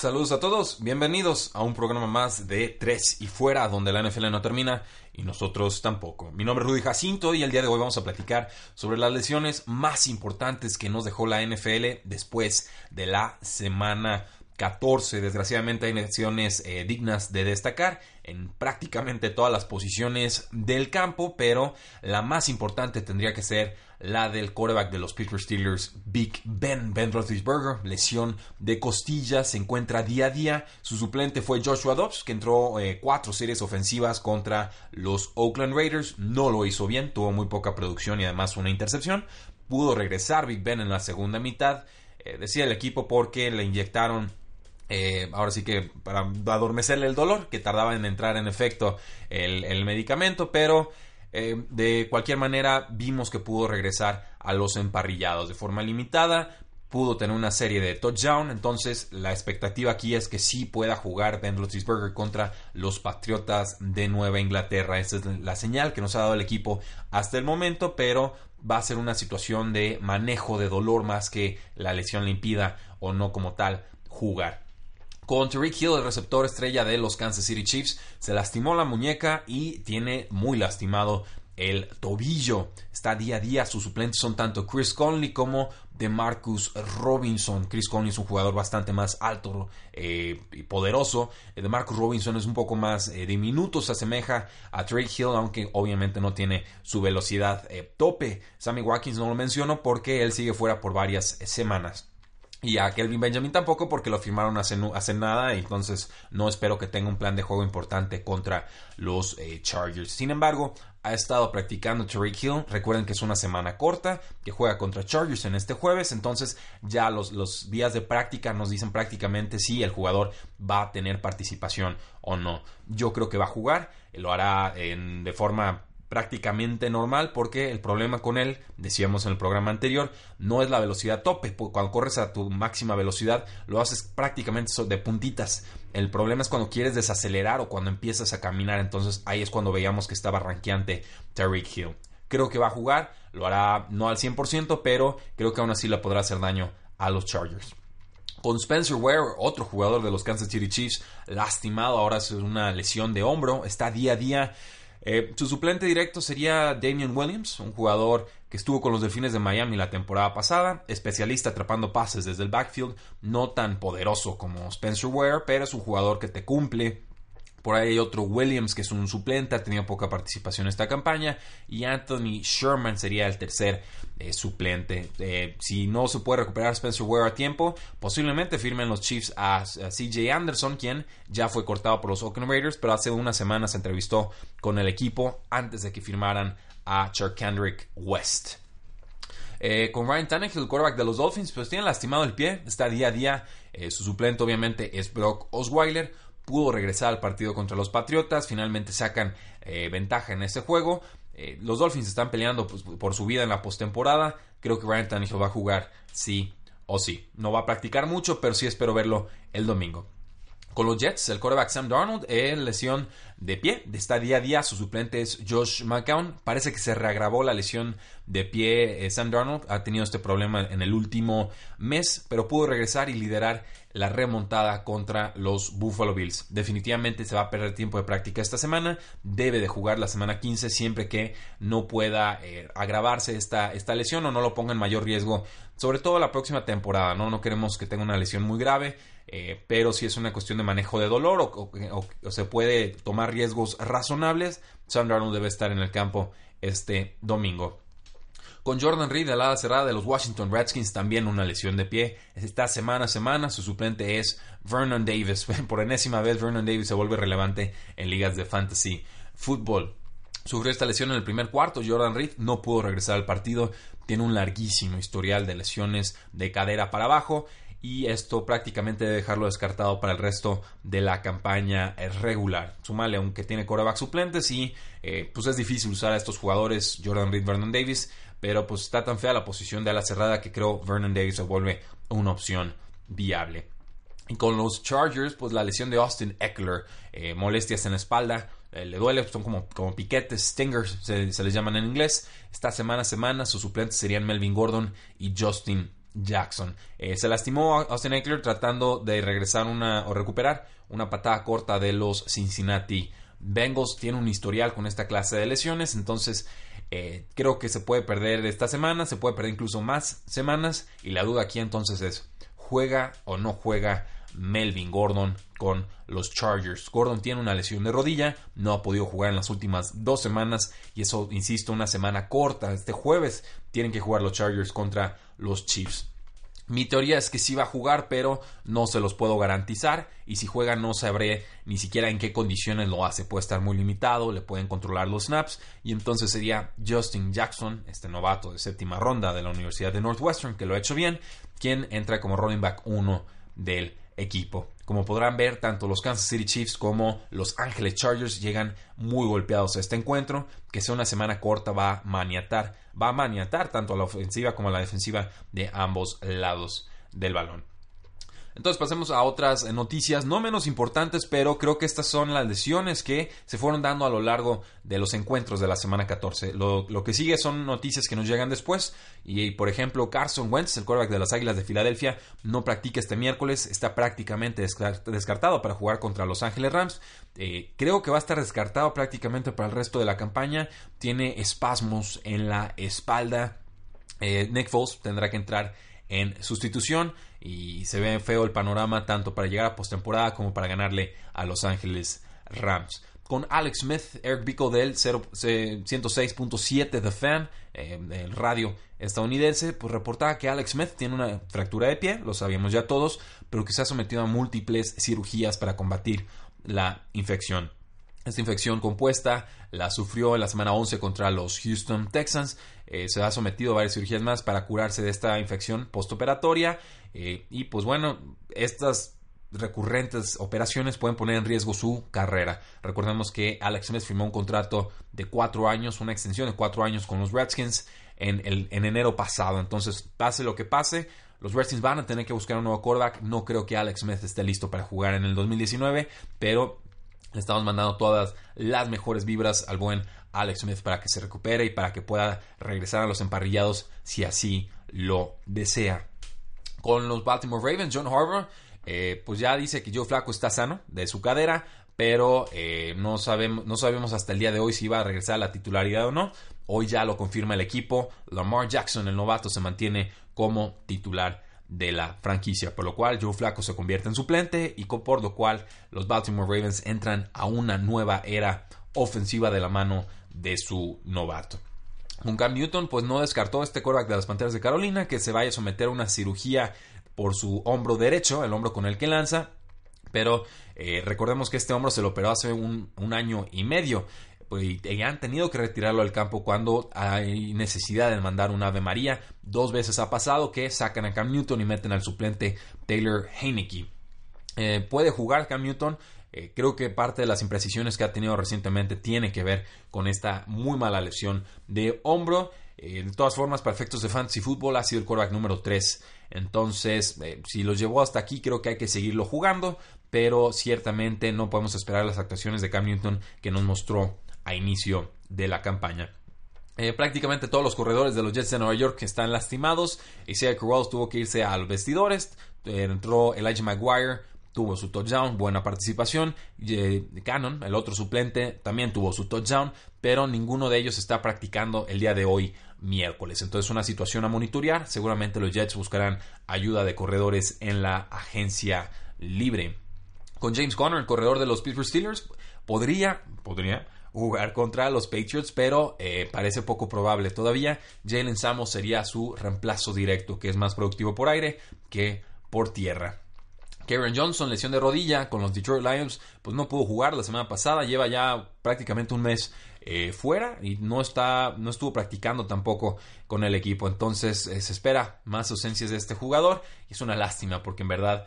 Saludos a todos, bienvenidos a un programa más de Tres y Fuera, donde la NFL no termina y nosotros tampoco. Mi nombre es Rudy Jacinto y el día de hoy vamos a platicar sobre las lesiones más importantes que nos dejó la NFL después de la semana 14. Desgraciadamente hay lesiones eh, dignas de destacar en prácticamente todas las posiciones del campo, pero la más importante tendría que ser la del quarterback de los Pittsburgh Steelers, Big Ben, Ben Roethlisberger, lesión de costillas, se encuentra día a día. Su suplente fue Joshua Dobbs, que entró eh, cuatro series ofensivas contra los Oakland Raiders, no lo hizo bien, tuvo muy poca producción y además una intercepción. Pudo regresar Big Ben en la segunda mitad, eh, decía el equipo porque le inyectaron eh, ahora sí que para adormecerle el dolor, que tardaba en entrar en efecto el medicamento, pero eh, de cualquier manera, vimos que pudo regresar a los emparrillados de forma limitada. Pudo tener una serie de touchdown. Entonces, la expectativa aquí es que sí pueda jugar Ben Roethlisberger contra los Patriotas de Nueva Inglaterra. Esta es la señal que nos ha dado el equipo hasta el momento, pero va a ser una situación de manejo de dolor más que la lesión le impida o no como tal jugar. Con Tariq Hill, el receptor estrella de los Kansas City Chiefs, se lastimó la muñeca y tiene muy lastimado el tobillo. Está día a día. Sus suplentes son tanto Chris Conley como DeMarcus Robinson. Chris Conley es un jugador bastante más alto eh, y poderoso. Eh, DeMarcus Robinson es un poco más eh, diminuto. Se asemeja a Drake Hill, aunque obviamente no tiene su velocidad tope. Sammy Watkins no lo menciono porque él sigue fuera por varias semanas. Y a Kelvin Benjamin tampoco porque lo firmaron hace, hace nada entonces no espero que tenga un plan de juego importante contra los eh, Chargers. Sin embargo, ha estado practicando Tariq Hill. Recuerden que es una semana corta, que juega contra Chargers en este jueves. Entonces ya los, los días de práctica nos dicen prácticamente si el jugador va a tener participación o no. Yo creo que va a jugar. Lo hará en, de forma prácticamente normal porque el problema con él, decíamos en el programa anterior, no es la velocidad tope. Cuando corres a tu máxima velocidad lo haces prácticamente de puntitas. El problema es cuando quieres desacelerar o cuando empiezas a caminar. Entonces ahí es cuando veíamos que estaba ranqueante Tariq Hill. Creo que va a jugar, lo hará no al 100%, pero creo que aún así le podrá hacer daño a los Chargers. Con Spencer Ware, otro jugador de los Kansas City Chiefs, lastimado, ahora es una lesión de hombro, está día a día eh, su suplente directo sería Damian Williams, un jugador que estuvo con los Delfines de Miami la temporada pasada, especialista atrapando pases desde el backfield, no tan poderoso como Spencer Ware, pero es un jugador que te cumple por ahí hay otro Williams que es un suplente, ha tenido poca participación en esta campaña. Y Anthony Sherman sería el tercer eh, suplente. Eh, si no se puede recuperar Spencer Ware a tiempo, posiblemente firmen los Chiefs a, CJ Anderson, quien ya fue cortado por los Oakland Raiders, pero hace unas semanas se entrevistó con el equipo antes de que firmaran a Charkandrick West. Eh, con Ryan Tannehill, el quarterback de los Dolphins, pues tiene lastimado el pie, está día a día. su suplente obviamente es Brock Osweiler pudo regresar al partido contra los Patriotas, finalmente sacan eh, ventaja en ese juego. Eh, los Dolphins están peleando pues, por su vida en la postemporada. Creo que Ryan Tannehill va a jugar sí o sí. No va a practicar mucho, pero sí espero verlo el domingo. Con los Jets, el quarterback Sam Darnold, en lesión de pie, está día a día. Su suplente es Josh McCown. Parece que se reagravó la lesión de pie. Eh, Sam Darnold ha tenido este problema en el último mes, pero pudo regresar y liderar la remontada contra los Buffalo Bills. Definitivamente se va a perder tiempo de práctica esta semana. Debe de jugar la semana 15 siempre que no pueda eh, agravarse esta, esta lesión o no lo ponga en mayor riesgo, sobre todo la próxima temporada. No, no queremos que tenga una lesión muy grave. Eh, pero si es una cuestión de manejo de dolor o, se puede tomar riesgos razonables, Sam Darnold debe estar en el campo este domingo. Con Jordan Reed, la ala cerrada de los Washington Redskins, también una lesión de pie. Está semana a semana. Su suplente es Vernon Davis. Por enésima vez, Vernon Davis se vuelve relevante en ligas de fantasy fútbol. sufrió esta lesión en el primer cuarto. Jordan Reed no pudo regresar al partido. Tiene un larguísimo historial de lesiones de cadera para abajo y esto prácticamente debe dejarlo descartado para el resto de la campaña regular. Sumale, aunque tiene coreback suplentes y eh, pues es difícil usar a estos jugadores, Jordan Reed, Vernon Davis, pero pues está tan fea la posición de ala cerrada que creo Vernon Davis se vuelve una opción viable. Y con los Chargers, pues la lesión de Austin Eckler, eh, molestias en la espalda, eh, le duele, son como, como piquetes, stingers, se, les llaman en inglés. Esta semana a semana sus suplentes serían Melvin Gordon y Justin Jackson. Eh, se lastimó Austin Eckler tratando de regresar una o recuperar una patada corta de los Cincinnati Bengals. Tiene un historial con esta clase de lesiones, entonces creo que se puede perder esta semana, se puede perder incluso más semanas. Y la duda aquí entonces es, ¿juega o no juega Melvin Gordon con los Chargers. Gordon tiene una lesión de rodilla, no ha podido jugar en las últimas dos semanas y eso, insisto, una semana corta. Este jueves tienen que jugar los Chargers contra los Chiefs. Mi teoría es que sí va a jugar, pero no se los puedo garantizar. Y si juega, no sabré ni siquiera en qué condiciones lo hace. Puede estar muy limitado, le pueden controlar los snaps. Y entonces sería Justin Jackson, este novato de séptima ronda de la Universidad de Northwestern, que lo ha hecho bien, quien entra como running back 1 del equipo. Como podrán ver, tanto los Kansas City Chiefs como los Ángeles Chargers llegan muy golpeados a este encuentro, que sea una semana corta va a maniatar, va a maniatar tanto a la ofensiva como a la defensiva de ambos lados del balón. Entonces pasemos a otras noticias no menos importantes, pero creo que estas son las lesiones que se fueron dando a lo largo de los encuentros de la semana 14. Lo, que sigue son noticias que nos llegan después. Y por ejemplo, Carson Wentz, el quarterback de las Águilas de Filadelfia, no practica este miércoles, está prácticamente descartado para jugar contra Los Ángeles Rams. Eh, creo que va a estar descartado prácticamente para el resto de la campaña. Tiene espasmos en la espalda. Eh, Nick Foles tendrá que entrar en sustitución y se ve feo el panorama tanto para llegar a postemporada como para ganarle a Los Ángeles Rams. Con Alex Smith, Eric Bico del 106.7 The Fan, eh, el radio estadounidense, pues reportaba que Alex Smith tiene una fractura de pie, lo sabíamos ya todos, pero que se ha sometido a múltiples cirugías para combatir la infección. Esta infección compuesta la sufrió en la semana 11 contra los Houston Texans. Eh, se ha sometido a varias cirugías más para curarse de esta infección postoperatoria. Eh, y pues bueno, estas recurrentes operaciones pueden poner en riesgo su carrera. Recordemos que Alex Smith firmó un contrato de cuatro años, una extensión de cuatro años con los Redskins en, en enero pasado. Entonces, pase lo que pase, los Redskins van a tener que buscar un nuevo quarterback. No creo que Alex Smith esté listo para jugar en el 2019, pero le estamos mandando todas las mejores vibras al buen Alex Smith para que se recupere y para que pueda regresar a los emparrillados si así lo desea. Con los Baltimore Ravens, John Harbour, eh, pues ya dice que Joe Flaco está sano de su cadera, pero eh, no, sabemos, no sabemos hasta el día de hoy si va a regresar a la titularidad o no. Hoy ya lo confirma el equipo. Lamar Jackson, el novato, se mantiene como titular de la franquicia, por lo cual Joe Flaco se convierte en suplente y por lo cual los Baltimore Ravens entran a una nueva era ofensiva de la mano de su novato. Con Cam Newton, pues no descartó este quarterback de las Panteras de Carolina que se vaya a someter a una cirugía por su hombro derecho, el hombro con el que lanza, pero eh, recordemos que este hombro se lo operó hace un año y medio pues, y han tenido que retirarlo del campo cuando hay necesidad de mandar un Ave María. Dos veces ha pasado que sacan a Cam Newton y meten al suplente Taylor Heineke. Eh, puede jugar Cam Newton. Eh, creo que parte de las imprecisiones que ha tenido recientemente tiene que ver con esta muy mala lesión de hombro. Eh, de todas formas, para efectos de fantasy fútbol ha sido el quarterback número 3. Entonces, si lo llevó hasta aquí, creo que hay que seguirlo jugando. Pero ciertamente no podemos esperar las actuaciones de Cam Newton que nos mostró a inicio de la campaña. Eh, prácticamente todos los corredores de los Jets de Nueva York están lastimados. Isaiah Crowell tuvo que irse a los vestidores. Eh, entró Elijah Maguire, tuvo su touchdown, buena participación. Cannon, el otro suplente, también tuvo su touchdown, pero ninguno de ellos está practicando el día de hoy, miércoles. Entonces, una situación a monitorear. Seguramente los Jets buscarán ayuda de corredores en la agencia libre. Con James Conner, el corredor de los Pittsburgh Steelers, podría, podría jugar contra los Patriots, pero eh, parece poco probable todavía. Jalen Samos sería su reemplazo directo, que es más productivo por aire que por tierra. Karen Johnson, lesión de rodilla con los Detroit Lions, pues no pudo jugar la semana pasada, lleva ya prácticamente un mes eh, fuera y no, está, no estuvo practicando tampoco con el equipo. Entonces se espera más ausencias de este jugador y es una lástima porque en verdad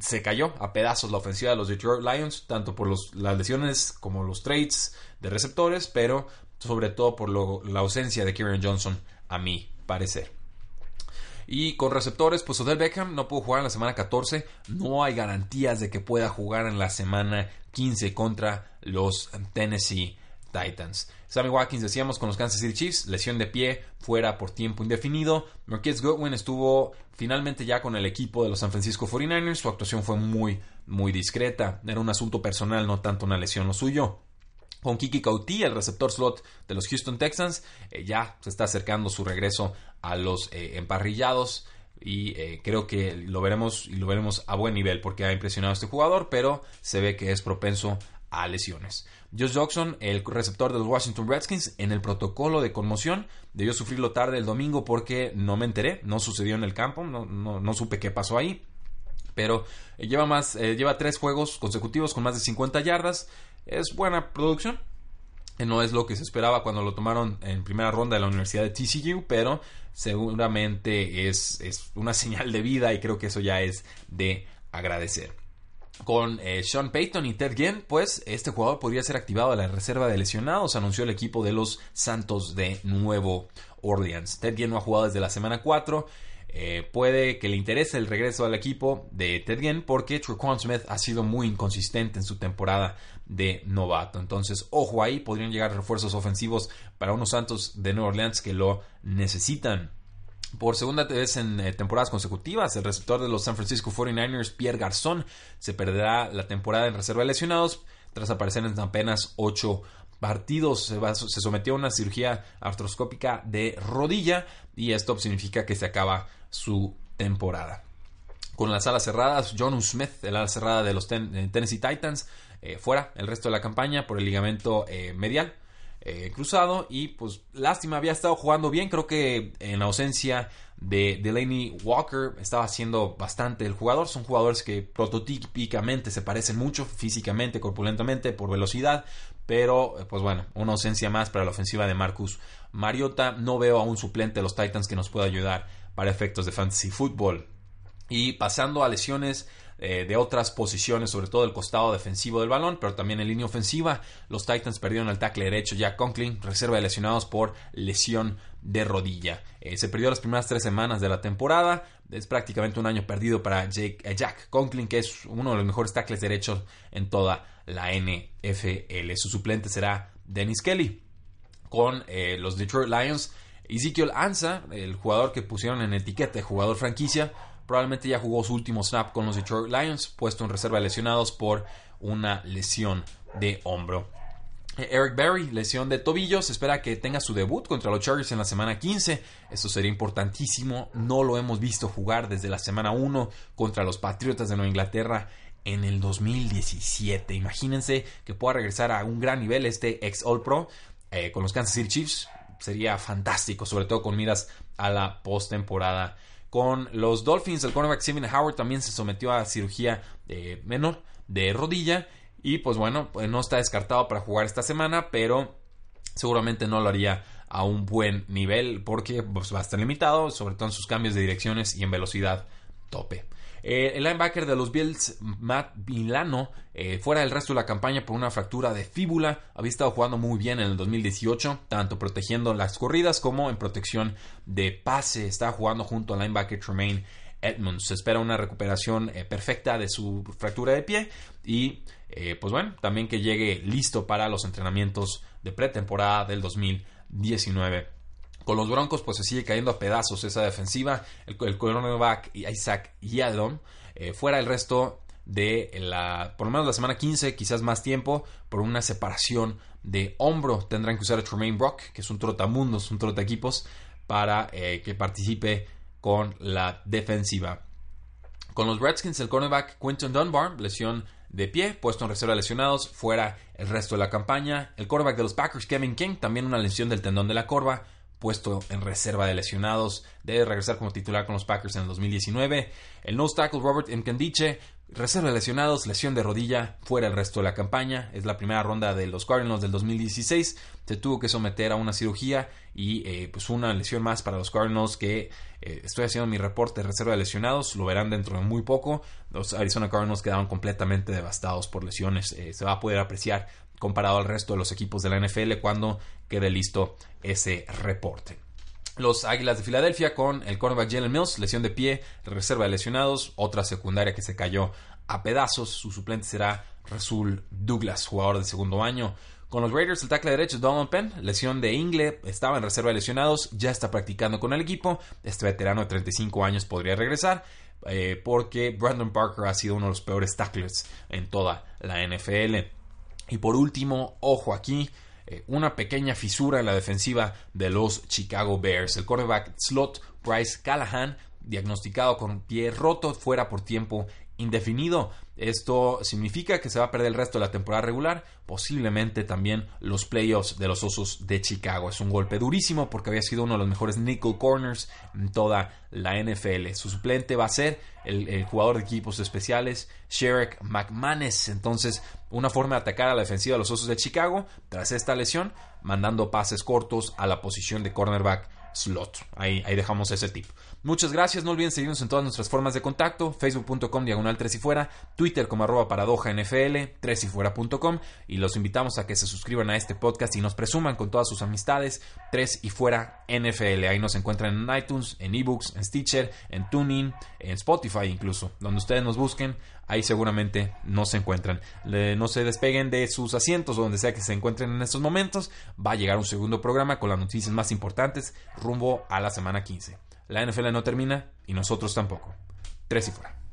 se cayó a pedazos la ofensiva de los Detroit Lions, tanto por las lesiones como los trades de receptores, pero sobre todo por la ausencia de Kieran Johnson, a mi parecer. Y con receptores, pues Odell Beckham no pudo jugar en la semana 14. No hay garantías de que pueda jugar en la semana 15 contra los Tennessee Titans. Sammy Watkins, decíamos, con los Kansas City Chiefs, lesión de pie, fuera por tiempo indefinido. Marquez Goodwin estuvo finalmente ya con el equipo de los San Francisco 49ers. Su actuación fue muy, muy discreta. Era un asunto personal, no tanto una lesión lo suyo. Con Kiki Kauti, el receptor slot de los Houston Texans, eh, ya se está acercando su regreso a los eh, emparrillados y eh, creo que lo veremos y lo veremos a buen nivel porque ha impresionado a este jugador, pero se ve que es propenso a lesiones. Josh Jackson, el receptor de los Washington Redskins, en el protocolo de conmoción, debió sufrirlo tarde el domingo porque no me enteré, no sucedió en el campo, no, no, supe qué pasó ahí. Pero eh, lleva, más, eh, lleva tres juegos consecutivos con más de 50 yardas. Es buena producción. Eh, no es lo que se esperaba cuando lo tomaron en primera ronda de la Universidad de TCU, pero seguramente es, es una señal de vida y creo que eso ya es de agradecer con eh, Sean Payton y Ted Ginn, pues este jugador podría ser activado a la reserva de lesionados, anunció el equipo de los Santos de Nuevo Orleans. Ted Ginn no ha jugado desde la semana 4. Eh, puede que le interese el regreso al equipo de Ted Ginn porque Truquan Smith ha sido muy inconsistente en su temporada de novato. Entonces, ojo ahí, podrían llegar refuerzos ofensivos para unos Santos de Nueva Orleans que lo necesitan. Por segunda vez en eh, temporadas consecutivas, el receptor de los San Francisco 49ers, Pierre Garzón, se perderá la temporada en reserva de lesionados tras aparecer en apenas 8 partidos. Se, sometió a una cirugía artroscópica de rodilla y esto significa que se acaba su temporada. Con las alas cerradas, John Smith, el ala cerrada de los eh, Tennessee Titans, eh, fuera el resto de la campaña por el ligamento medial. Eh, cruzado y pues lástima, había estado jugando bien, creo que en ausencia de Delaney Walker estaba haciendo bastante el jugador, son jugadores que prototípicamente se parecen mucho físicamente, corpulentamente, por velocidad, pero eh, pues bueno, una ausencia más para la ofensiva de Marcus Mariota, no veo a un suplente de los Titans que nos pueda ayudar para efectos de fantasy football. Y pasando a lesiones eh, de otras posiciones, sobre todo el costado defensivo del balón, pero también en línea ofensiva. Los Titans perdieron el tackle derecho Jack Conklin, reserva de lesionados por lesión de rodilla. Eh, se perdió las primeras tres semanas de la temporada. Es prácticamente un año perdido para eh, Jack Conklin, que es uno de los mejores tackles derechos en toda la NFL. Su suplente será Dennis Kelly. Con los Detroit Lions, Ezekiel Ansa, el jugador que pusieron en etiqueta de jugador franquicia, probablemente ya jugó su último snap con los Detroit Lions, puesto en reserva lesionados por una lesión de hombro. Eh, Eric Berry, lesión de tobillo, se espera que tenga su debut contra los Chargers en la semana 15. Esto sería importantísimo. No lo hemos visto jugar desde la semana 1 contra los Patriotas de Nueva Inglaterra en el 2017. Imagínense que pueda regresar a un gran nivel este ex All Pro eh, con los Kansas City Chiefs. Sería fantástico, sobre todo con miras a la postemporada con los Dolphins, el cornerback Steven Howard también se sometió a cirugía eh, menor de rodilla. Y pues bueno, pues no está descartado para jugar esta semana, pero seguramente no lo haría a un buen nivel porque pues, va a estar limitado, sobre todo en sus cambios de direcciones y en velocidad tope. Eh, el linebacker de los Bills, Matt Milano, eh, fuera del resto de la campaña por una fractura de fíbula, había estado jugando muy bien en el 2018, tanto protegiendo las corridas como en protección de pase. Estaba jugando junto al linebacker Tremaine Edmonds. Se espera una recuperación eh, perfecta de su fractura de pie y, pues bueno, también que llegue listo para los entrenamientos de pretemporada del 2019. Con los Broncos, pues se sigue cayendo a pedazos esa defensiva. El, el cornerback Isaac Yadom eh, fuera el resto de la, por lo menos la semana 15, quizás más tiempo, por una separación de hombro. Tendrán que usar a Tremaine Brock, que es un trotamundos, un equipos para eh, que participe con la defensiva. Con los Redskins, el cornerback Quinton Dunbar, lesión de pie, puesto en reserva lesionados, fuera el resto de la campaña. El cornerback de los Packers, Kevin King, también una lesión del tendón de la corva puesto en reserva de lesionados. Debe regresar como titular con los Packers en el 2019. El nose tackle Robert Nkandiche Reserva de lesionados, lesión de rodilla, fuera el resto de la campaña. Es la primera ronda de los Cardinals del 2016. Se tuvo que someter a una cirugía y eh, pues una lesión más para los Cardinals que eh, estoy haciendo mi reporte de reserva de lesionados. Lo verán dentro de muy poco. Los Arizona Cardinals quedaron completamente devastados por lesiones. Eh, se va a poder apreciar comparado al resto de los equipos de la NFL cuando quede listo ese reporte. Los Águilas de Filadelfia con el cornerback Jalen Mills, lesión de pie, reserva de lesionados, otra secundaria que se cayó a pedazos. Su suplente será Rasul Douglas, jugador de segundo año. Con los Raiders, el tackle derecho Donald Penn, lesión de ingle, estaba en reserva de lesionados, ya está practicando con el equipo. Este veterano de 35 años podría regresar eh, porque Brandon Parker ha sido uno de los peores tacklers en toda la NFL. Y por último, ojo aquí, eh, una pequeña fisura en la defensiva de los Chicago Bears. El quarterback slot Bryce Callahan, diagnosticado con pie roto, fuera por tiempo indefinido. Esto significa que se va a perder el resto de la temporada regular, posiblemente también los playoffs de los Osos de Chicago. Es un golpe durísimo porque había sido uno de los mejores nickel corners en toda la NFL. Su suplente va a ser el, jugador de equipos especiales, Sherrick McManus. Entonces, una forma de atacar a la defensiva de los Osos de Chicago tras esta lesión, mandando pases cortos a la posición de cornerback slot. Ahí dejamos ese tip. Muchas gracias, no olviden seguirnos en todas nuestras formas de contacto, facebook.com diagonal 3 y fuera, twitter como arroba paradoja NFL, 3 y fuera.com y los invitamos a que se suscriban a este podcast y nos presuman con todas sus amistades 3 y fuera NFL. Ahí nos encuentran en iTunes, en ebooks, en Stitcher, en Tuning, en Spotify incluso, donde ustedes nos busquen, ahí seguramente no se encuentran. no se despeguen de sus asientos o donde sea que se encuentren en estos momentos, va a llegar un segundo programa con las noticias más importantes rumbo a la semana 15. La NFL no termina y nosotros tampoco. Tres y fuera.